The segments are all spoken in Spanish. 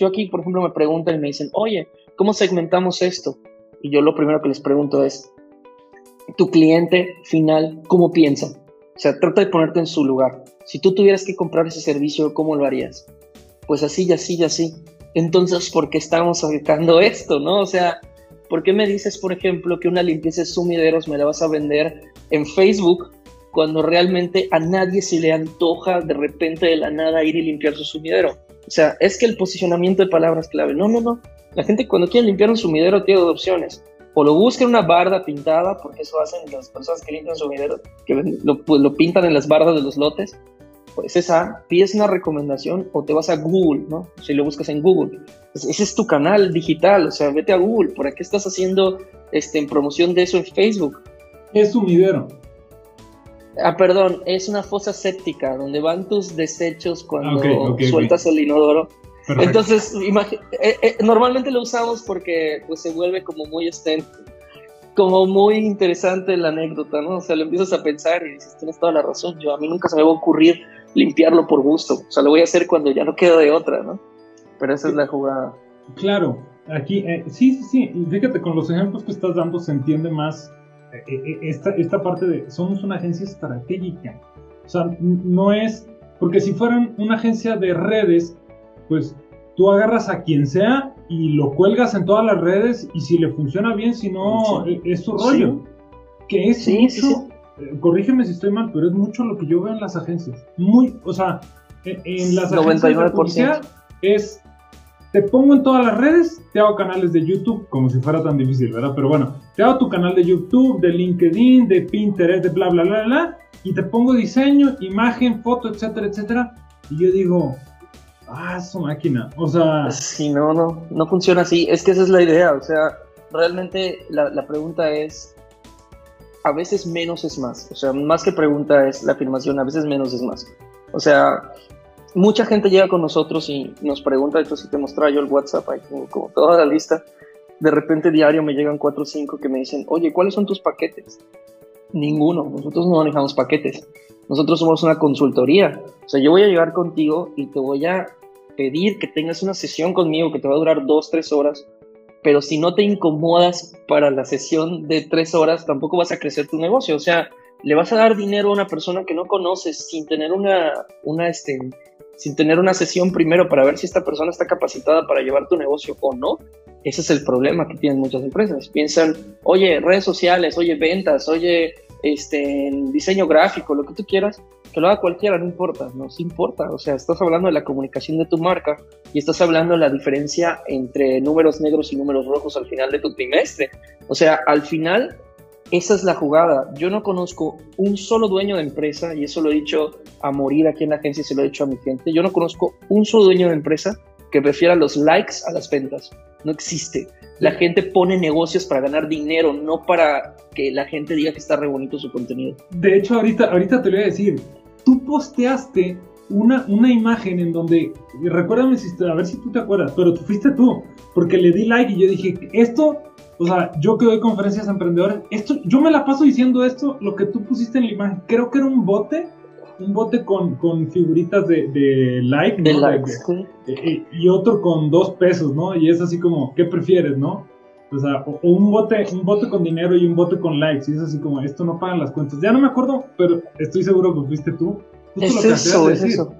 Yo aquí, por ejemplo, me preguntan y me dicen, oye, ¿cómo segmentamos esto? Y yo lo primero que les pregunto es, tu cliente final, ¿cómo piensa? O sea, trata de ponerte en su lugar. Si tú tuvieras que comprar ese servicio, ¿cómo lo harías? Pues así así y así. Entonces, ¿por qué estamos aplicando esto, no? O sea, ¿por qué me dices, por ejemplo, que una limpieza de sumideros me la vas a vender en Facebook cuando realmente a nadie se le antoja de repente de la nada ir y limpiar su sumidero? O sea, es que el posicionamiento de palabras clave. No, no, no. La gente cuando quiere limpiar un sumidero tiene dos opciones. O lo busca en una barda pintada, porque eso hacen las personas que limpian sumideros, que lo, pues, lo pintan en las bardas de los lotes. Pues esa, pides una recomendación o te vas a Google, ¿no? Si lo buscas en Google. Pues ese es tu canal digital, o sea, vete a Google. ¿Por qué estás haciendo este, en promoción de eso en Facebook? Es sumidero. Ah, perdón, es una fosa séptica donde van tus desechos cuando sueltas el inodoro. Entonces, eh, eh, normalmente lo usamos porque pues se vuelve como muy este, como muy interesante la anécdota, ¿no? O sea, lo empiezas a pensar y dices, tienes toda la razón, yo a mí nunca se me va a ocurrir limpiarlo por gusto, o sea, lo voy a hacer cuando ya no queda de otra, ¿no? Pero esa es la jugada. Claro, aquí, eh, sí, sí, sí, fíjate, con los ejemplos que estás dando se entiende más esta, esta parte de somos una agencia estratégica. O sea, no es, porque si fueran una agencia de redes, pues tú agarras a quien sea y lo cuelgas en todas las redes y si le funciona bien, si no, e, es su rollo. Que es mucho, eh, corrígeme si estoy mal, pero es mucho lo que yo veo en las agencias. Muy, o sea, en, las 99%. agencias es te pongo en todas las redes, te hago canales de YouTube, como si fuera tan difícil, ¿verdad? Pero bueno, te hago tu canal de YouTube, de LinkedIn, de Pinterest, de bla, bla, bla, bla, y te pongo diseño, imagen, foto, etcétera, etcétera. Y yo digo, ah, su máquina, o sea... Sí, no, no, no funciona así, es que esa es la idea, o sea, realmente la, la pregunta es, a veces menos es más, o sea, más que pregunta es la afirmación, a veces menos es más. O sea, mucha gente llega con nosotros y nos pregunta, de hecho si te mostraba yo el WhatsApp, ahí tengo como toda la lista, de repente diario me llegan cuatro o cinco que me dicen, oye, ¿cuáles son tus paquetes? Ninguno, nosotros no manejamos paquetes, nosotros somos una consultoría, o sea, yo voy a llegar contigo y te voy a pedir que tengas una sesión conmigo que te va a durar dos, tres horas, pero si no te incomodas para la sesión de tres horas, tampoco vas a crecer tu negocio, o sea, le vas a dar dinero a una persona que no conoces sin tener una, una, este, sin tener una sesión primero para ver si esta persona está capacitada para llevar tu negocio o no. Ese es el problema que tienen muchas empresas. Piensan, oye, redes sociales, oye, ventas, oye, este, diseño gráfico, lo que tú quieras, que lo haga cualquiera, no importa, no se importa. O sea, estás hablando de la comunicación de tu marca y estás hablando de la diferencia entre números negros y números rojos al final de tu trimestre. O sea, al final esa es la jugada. Yo no conozco un solo dueño de empresa, y eso lo he dicho a morir aquí en la agencia y se lo he dicho a mi gente. Yo no conozco un solo dueño de empresa que prefiera los likes a las ventas. No existe. La gente pone negocios para ganar dinero, no para que la gente diga que está re bonito su contenido. De hecho, ahorita, ahorita te voy a decir, tú posteaste una, una imagen en donde, recuérdame si, a ver si tú te acuerdas, pero tú fuiste tú, porque le di like y yo dije, esto o sea, yo que doy conferencias a emprendedores, esto, yo me la paso diciendo esto, lo que tú pusiste en la imagen, creo que era un bote, un bote con, con figuritas de, de like, de likes, y otro con dos pesos, ¿no? Y es así como, ¿qué prefieres, no? O sea, o, un bote, un bote con dinero y un bote con likes, y es así como, esto no pagan las cuentas. Ya no me acuerdo, pero estoy seguro que fuiste tú. es eso, es eso.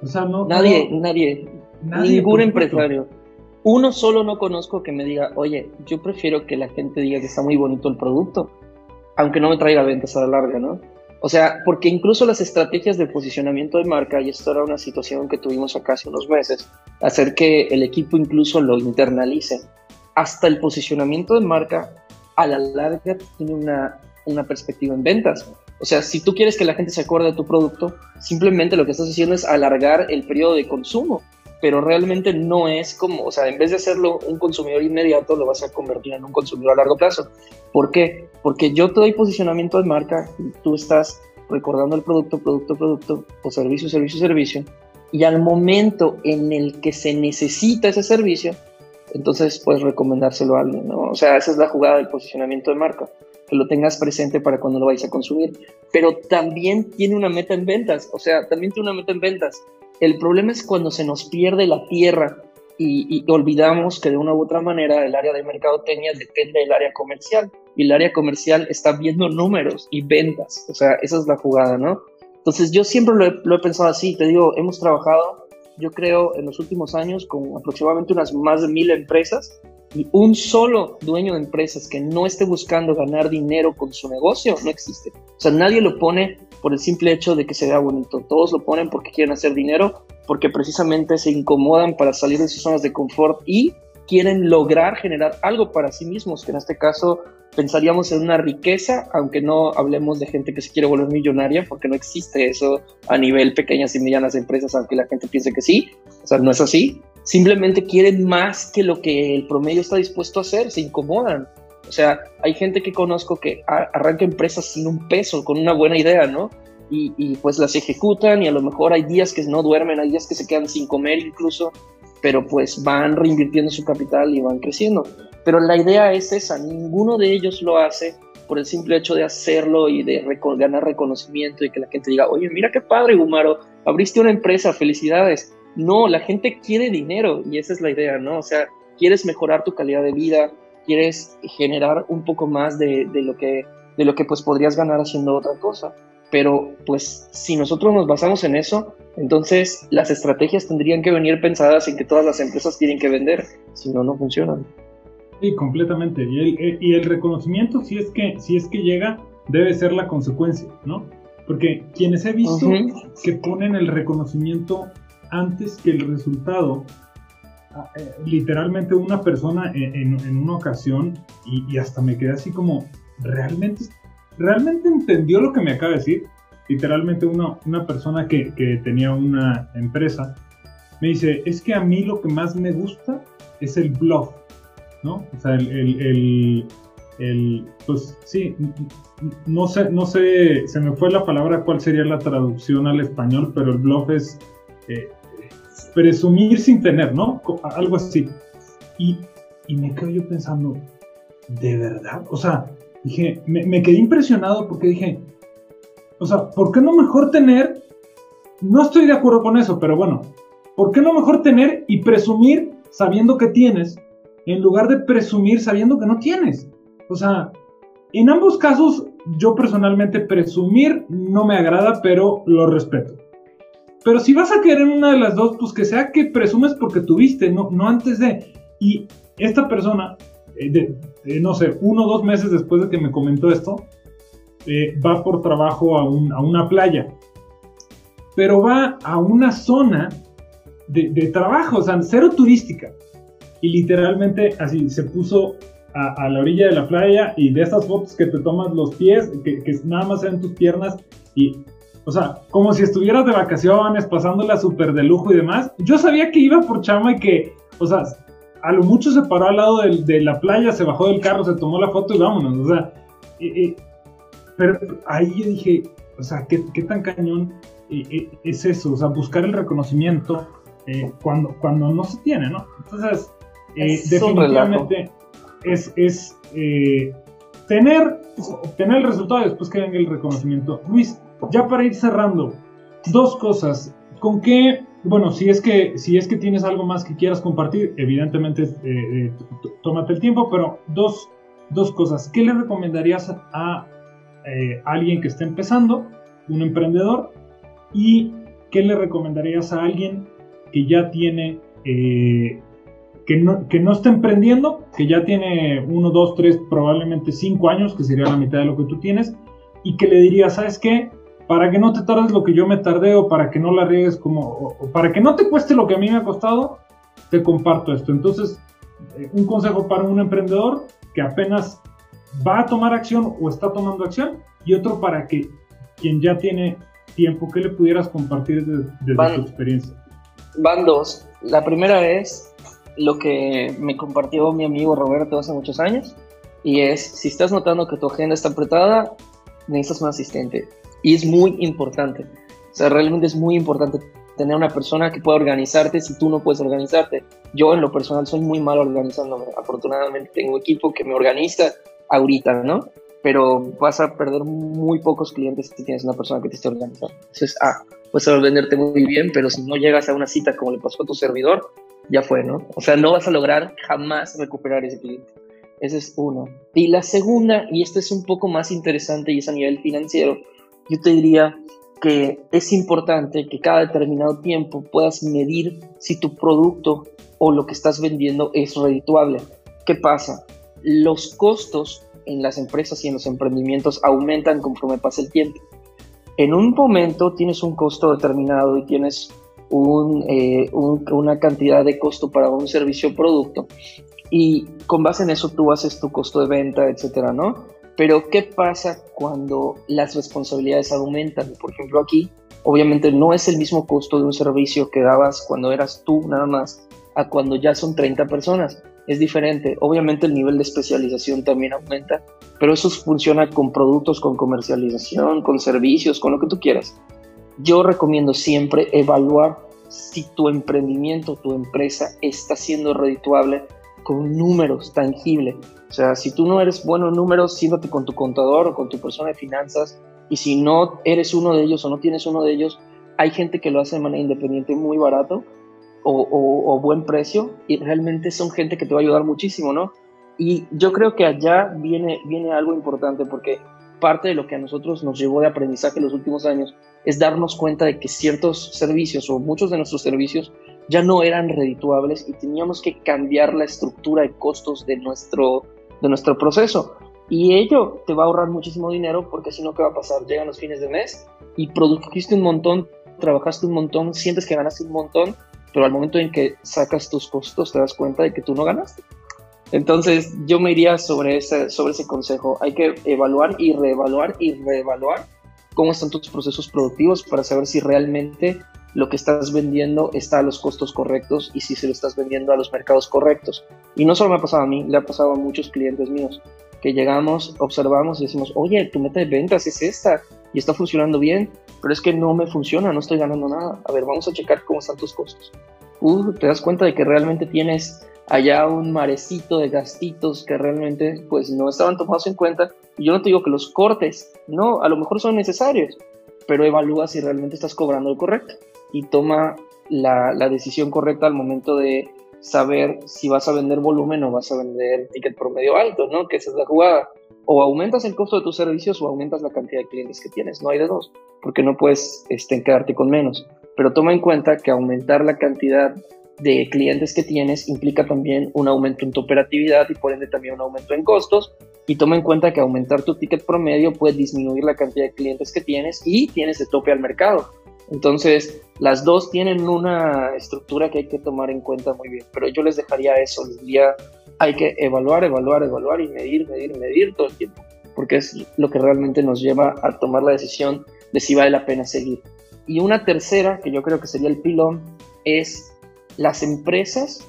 O sea, no. Nadie, nadie, nadie ningún empresario uno solo no conozco que me diga, oye, yo prefiero que la gente diga que está muy bonito el producto, aunque no me traiga ventas a la larga, ¿no? O sea, porque incluso las estrategias de posicionamiento de marca, y esto era una situación que tuvimos acá hace unos meses, hacer que el equipo incluso lo internalice, hasta el posicionamiento de marca a la larga tiene una, una perspectiva en ventas. O sea, si tú quieres que la gente se acuerde de tu producto, simplemente lo que estás haciendo es alargar el periodo de consumo, pero realmente no es como, o sea, en vez de hacerlo un consumidor inmediato, lo vas a convertir en un consumidor a largo plazo. ¿Por qué? Porque yo te doy posicionamiento de marca tú estás recordando el producto, producto, producto, o servicio, servicio, servicio, y al momento en el que se necesita ese servicio, entonces puedes recomendárselo a alguien, ¿no? O sea, esa es la jugada del posicionamiento de marca, que lo tengas presente para cuando lo vayas a consumir. Pero también tiene una meta en ventas, o sea, también tiene una meta en ventas. El problema es cuando se nos pierde la tierra y, olvidamos que de una u otra manera el área de mercadotecnia depende del área comercial. Y el área comercial está viendo números y ventas, o sea, esa es la jugada, ¿no? Entonces yo siempre lo he, lo he pensado así, te digo, hemos trabajado yo creo, en los últimos años con aproximadamente unas más de mil empresas y un solo dueño de empresas que no esté buscando ganar dinero con su negocio no existe. O sea, nadie lo pone por el simple hecho de que se vea bonito. Todos lo ponen porque quieren hacer dinero, porque precisamente se incomodan para salir de sus zonas de confort y quieren lograr generar algo para sí mismos, que en este caso pensaríamos en una riqueza, aunque no hablemos de gente que se quiere volver millonaria, porque no existe eso a nivel pequeñas y medianas empresas, aunque la gente piense que sí, o sea, no es así. Simplemente quieren más que lo que el promedio está dispuesto a hacer, se incomodan. O sea, hay gente que conozco que arranca empresas sin un peso, con una buena idea, ¿no? Y, y, pues las ejecutan y a lo mejor hay días que no duermen, hay días que se quedan sin comer incluso, pero pues van reinvirtiendo su capital y van creciendo. Pero la idea es esa, ninguno de ellos lo hace por el simple hecho de hacerlo y de ganar reconocimiento y que la gente diga, oye, mira qué padre, Gumaro, abriste una empresa, felicidades. No, la gente quiere dinero y esa es la idea, ¿no? O sea, quieres mejorar tu calidad de vida, quieres generar un poco más de, de lo que de lo que pues podrías ganar haciendo otra cosa. Pero pues si nosotros nos basamos en eso, entonces las estrategias tendrían que venir pensadas en que todas las empresas tienen que vender, si no, no funcionan. Sí, completamente. Y el, eh, y el reconocimiento, si es, que, si es que llega, debe ser la consecuencia, ¿no? Porque quienes he visto que ponen el reconocimiento antes que el resultado, ah, eh, literalmente una persona en, una ocasión, y, hasta me quedé así como, ¿realmente, ¿realmente entendió lo que me acaba de decir? Literalmente una, una persona que, que tenía una empresa me dice, es que a mí lo que más me gusta es el bluff ¿no? O sea, el, el, pues sí, no sé, no sé, se me fue la palabra cuál sería la traducción al español, pero el bluff es eh, presumir sin tener, ¿no? Algo así. Y, y me quedo yo pensando, ¿de verdad? O sea, dije, me, me quedé impresionado porque dije, o sea, ¿por qué no mejor tener? No estoy de acuerdo con eso, pero bueno, ¿por qué no mejor tener y presumir sabiendo que tienes en lugar de presumir sabiendo que no tienes. O sea, en ambos casos, yo personalmente presumir no me agrada, pero lo respeto. Pero si vas a querer una de las dos, pues que sea que presumes porque tuviste, no, no antes de. Y esta persona, eh, no sé, uno o dos meses después de que me comentó esto, eh, va por trabajo a, una playa. Pero va a una zona de, de trabajo, o sea, cero turística y literalmente así se puso a, la orilla de la playa y de esas fotos que te tomas los pies, que, nada más ven tus piernas y, o sea, como si estuvieras de vacaciones, pasándola súper de lujo y demás. Yo sabía que iba por chama y que, o sea, a lo mucho se paró al lado de, la playa, se bajó del carro, se tomó la foto y vámonos, o sea, pero ahí yo dije, o sea, ¿qué, tan cañón es eso? O sea, buscar el reconocimiento eh, cuando, cuando no se tiene, ¿no? Entonces, eh, definitivamente es, es eh, tener, obtener el resultado y después que venga el reconocimiento. Luis, ya para ir cerrando, dos cosas. ¿Con qué, bueno, si es que, si es que tienes algo más que quieras compartir, evidentemente eh, tómate el tiempo, pero dos, dos cosas. ¿Qué le recomendarías a alguien que esté empezando, un emprendedor? ¿Y qué le recomendarías a alguien que ya tiene que no, que no está emprendiendo, que ya tiene uno, dos, tres, probablemente cinco años, que sería la mitad de lo que tú tienes, y que le diría, ¿sabes qué? Para que no te tardes lo que yo me tardé o para que no la riegues como, o, para que no te cueste lo que a mí me ha costado, te comparto esto. Entonces, eh, un consejo para un emprendedor que apenas va a tomar acción o está tomando acción y otro para que quien ya tiene tiempo, ¿qué le pudieras compartir desde, tu experiencia? Van dos. La primera es lo que me compartió mi amigo Roberto hace muchos años, y es, si estás notando que tu agenda está apretada, necesitas un asistente. Y es muy importante. O sea, realmente es muy importante tener una persona que pueda organizarte si tú no puedes organizarte. Yo en lo personal soy muy malo organizándome. Afortunadamente tengo equipo que me organiza ahorita, ¿no? Pero vas a perder muy pocos clientes si tienes una persona que te esté organizando. Eso es A. Puedes venderte muy bien, pero si no llegas a una cita como le pasó a tu servidor, ya fue, ¿no? O sea, no vas a lograr jamás recuperar ese cliente. Esa es una. Y la segunda, y esta es un poco más interesante y es a nivel financiero, yo te diría que es importante que cada determinado tiempo puedas medir si tu producto o lo que estás vendiendo es redituable. ¿Qué pasa? Los costos en las empresas y en los emprendimientos aumentan conforme pasa el tiempo. En un momento tienes un costo determinado y tienes eh, una cantidad de costo para un servicio o producto y con base en eso tú haces tu costo de venta, etcétera, ¿no? Pero ¿qué pasa cuando las responsabilidades aumentan? Por ejemplo, aquí obviamente no es el mismo costo de un servicio que dabas cuando eras tú nada más a cuando ya son 30 personas. Es diferente. Obviamente el nivel de especialización también aumenta, pero eso funciona con productos, con comercialización, con servicios, con lo que tú quieras. Yo recomiendo siempre evaluar si tu emprendimiento, tu empresa está siendo redituable con números tangibles. O sea, si tú no eres bueno en números, siéntate con tu contador o con tu persona de finanzas. Y si no eres uno de ellos o no tienes uno de ellos, hay gente que lo hace de manera independiente muy barato o, o, buen precio y realmente son gente que te va a ayudar muchísimo, ¿no? Y yo creo que allá viene, viene algo importante porque parte de lo que a nosotros nos llevó de aprendizaje en los últimos años es darnos cuenta de que ciertos servicios o muchos de nuestros servicios ya no eran redituables y teníamos que cambiar la estructura de costos de nuestro, de nuestro proceso. Y ello te va a ahorrar muchísimo dinero porque si no, ¿qué va a pasar? Llegan los fines de mes y produjiste un montón, trabajaste un montón, sientes que ganaste un montón, pero al momento en que sacas tus costos te das cuenta de que tú no ganaste. Entonces yo me iría sobre ese, sobre ese consejo. Hay que evaluar y reevaluar y reevaluar cómo están tus procesos productivos para saber si realmente lo que estás vendiendo está a los costos correctos y si se lo estás vendiendo a los mercados correctos. Y no solo me ha pasado a mí, le ha pasado a muchos clientes míos que llegamos, observamos y decimos, oye, tu meta de ventas es esta y está funcionando bien, pero es que no me funciona, no estoy ganando nada. A ver, vamos a checar cómo están tus costos. Uh, te das cuenta de que realmente tienes allá un marecito de gastitos que realmente pues no estaban tomados en cuenta. Y yo no te digo que los cortes, no, a lo mejor son necesarios, pero evalúa si realmente estás cobrando lo correcto y toma la, decisión correcta al momento de saber si vas a vender volumen o vas a vender ticket promedio alto, ¿no? Que esa es la jugada. O aumentas el costo de tus servicios o aumentas la cantidad de clientes que tienes. No hay de dos, porque no puedes este, quedarte con menos. Pero toma en cuenta que aumentar la cantidad de clientes que tienes implica también un aumento en tu operatividad y por ende también un aumento en costos. Y toma en cuenta que aumentar tu ticket promedio puede disminuir la cantidad de clientes que tienes y tienes de tope al mercado. Entonces, las dos tienen una estructura que hay que tomar en cuenta muy bien, pero yo les dejaría eso, les diría, hay que evaluar, evaluar, evaluar y medir, medir, medir todo el tiempo, porque es lo que realmente nos lleva a tomar la decisión de si vale la pena seguir. Y una tercera, que yo creo que sería el pilón, es las empresas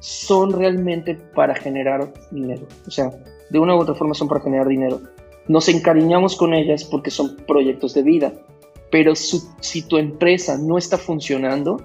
son realmente para generar dinero. O sea, de una u otra forma son para generar dinero. Nos encariñamos con ellas porque son proyectos de vida. Pero si tu empresa no está funcionando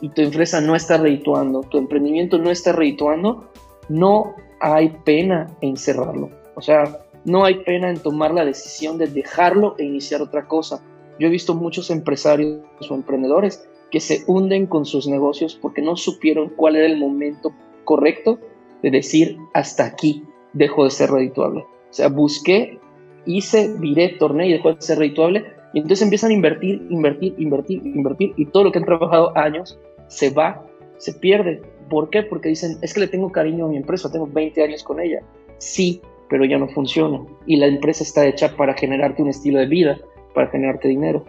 y tu empresa no está redituando, tu emprendimiento no está redituando, no hay pena en cerrarlo. O sea, no hay pena en tomar la decisión de dejarlo e iniciar otra cosa. Yo he visto muchos empresarios o emprendedores que se hunden con sus negocios porque no supieron cuál era el momento correcto de decir hasta aquí dejo de ser redituable. O sea, busqué, hice, viré, torné y dejó de ser redituable. Y entonces empiezan a invertir, invertir, invertir, invertir y todo lo que han trabajado años se va, se pierde. ¿Por qué? Porque dicen, es que le tengo cariño a mi empresa, tengo 20 años con ella. Sí, pero ya no funciona. Y la empresa está hecha para generarte un estilo de vida, para generarte dinero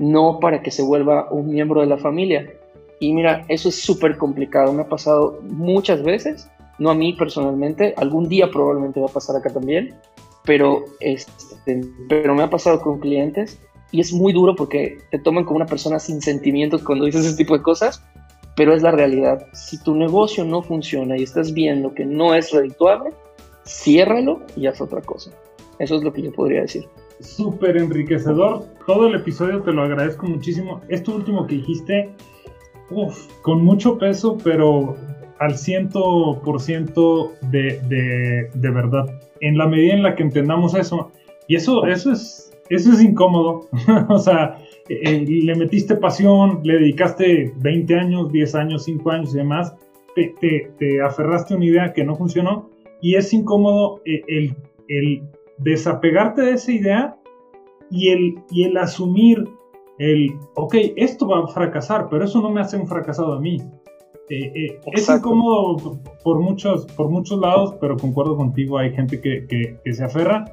no para que se vuelva un miembro de la familia. Y mira, eso es súper complicado, me ha pasado muchas veces, no a mí personalmente, algún día probablemente va a pasar acá también, pero, este, pero me ha pasado con clientes y es muy duro porque te toman como una persona sin sentimientos cuando dices ese tipo de cosas, pero es la realidad. Si tu negocio no funciona y estás viendo que no es redituable, ciérralo y haz otra cosa. Eso es lo que yo podría decir. Súper enriquecedor. Todo el episodio te lo agradezco muchísimo. Esto último que dijiste, uf, con mucho peso, pero al ciento por ciento de, verdad. En la medida en la que entendamos eso, y eso, eso, es, eso es incómodo. o sea, eh, le metiste pasión, le dedicaste 20 años, 10 años, 5 años y demás, te, te, aferraste a una idea que no funcionó y es incómodo eh, el, el, desapegarte de esa idea y el, y el asumir el, ok, esto va a fracasar, pero eso no me hace un fracasado a mí. Eh, eh, es incómodo por muchos, por muchos lados, pero concuerdo contigo, hay gente que, que, se aferra.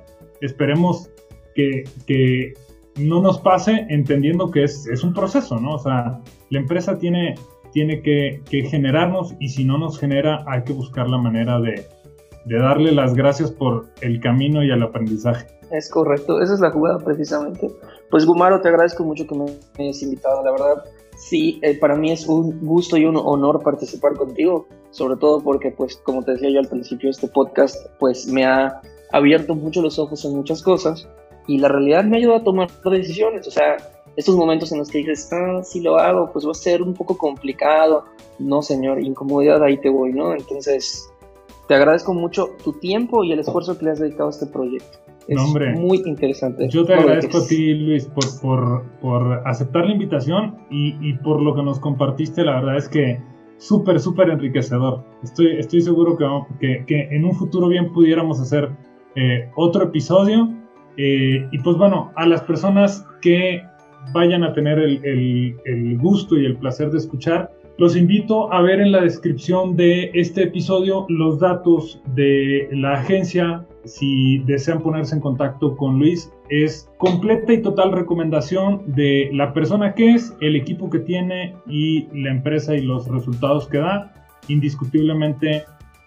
Esperemos que, que, no nos pase entendiendo que es, es, un proceso, ¿no? O sea, la empresa tiene, tiene que, generarnos y si no nos genera hay que buscar la manera de, de darle las gracias por el camino y el aprendizaje. Es correcto, esa es la jugada precisamente. Pues Gumaro, te agradezco mucho que me hayas invitado, la verdad. Sí, eh, para mí es un gusto y un honor participar contigo, sobre todo porque, pues, como te decía yo al principio, este podcast, pues, me ha abierto mucho los ojos en muchas cosas y la realidad me ha ayudado a tomar decisiones. O sea, estos momentos en los que dices, ah, si lo hago, pues va a ser un poco complicado. No, señor, incomodidad, ahí te voy, ¿no? Entonces, te agradezco mucho tu tiempo y el esfuerzo que le has dedicado a este proyecto. Es muy interesante. Yo te agradezco a ti, Luis, por, por, por aceptar la invitación y, y, por lo que nos compartiste. La verdad es que súper, súper enriquecedor. Estoy, estoy seguro que, que, que, en un futuro bien pudiéramos hacer eh, otro episodio. Eh, y pues bueno, a las personas que vayan a tener el, el, el gusto y el placer de escuchar, los invito a ver en la descripción de este episodio los datos de la agencia. Si desean ponerse en contacto con Luis, es completa y total recomendación de la persona que es, el equipo que tiene y la empresa y los resultados que da. Indiscutiblemente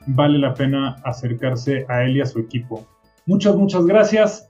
vale la pena acercarse a él y a su equipo. Muchas, muchas gracias.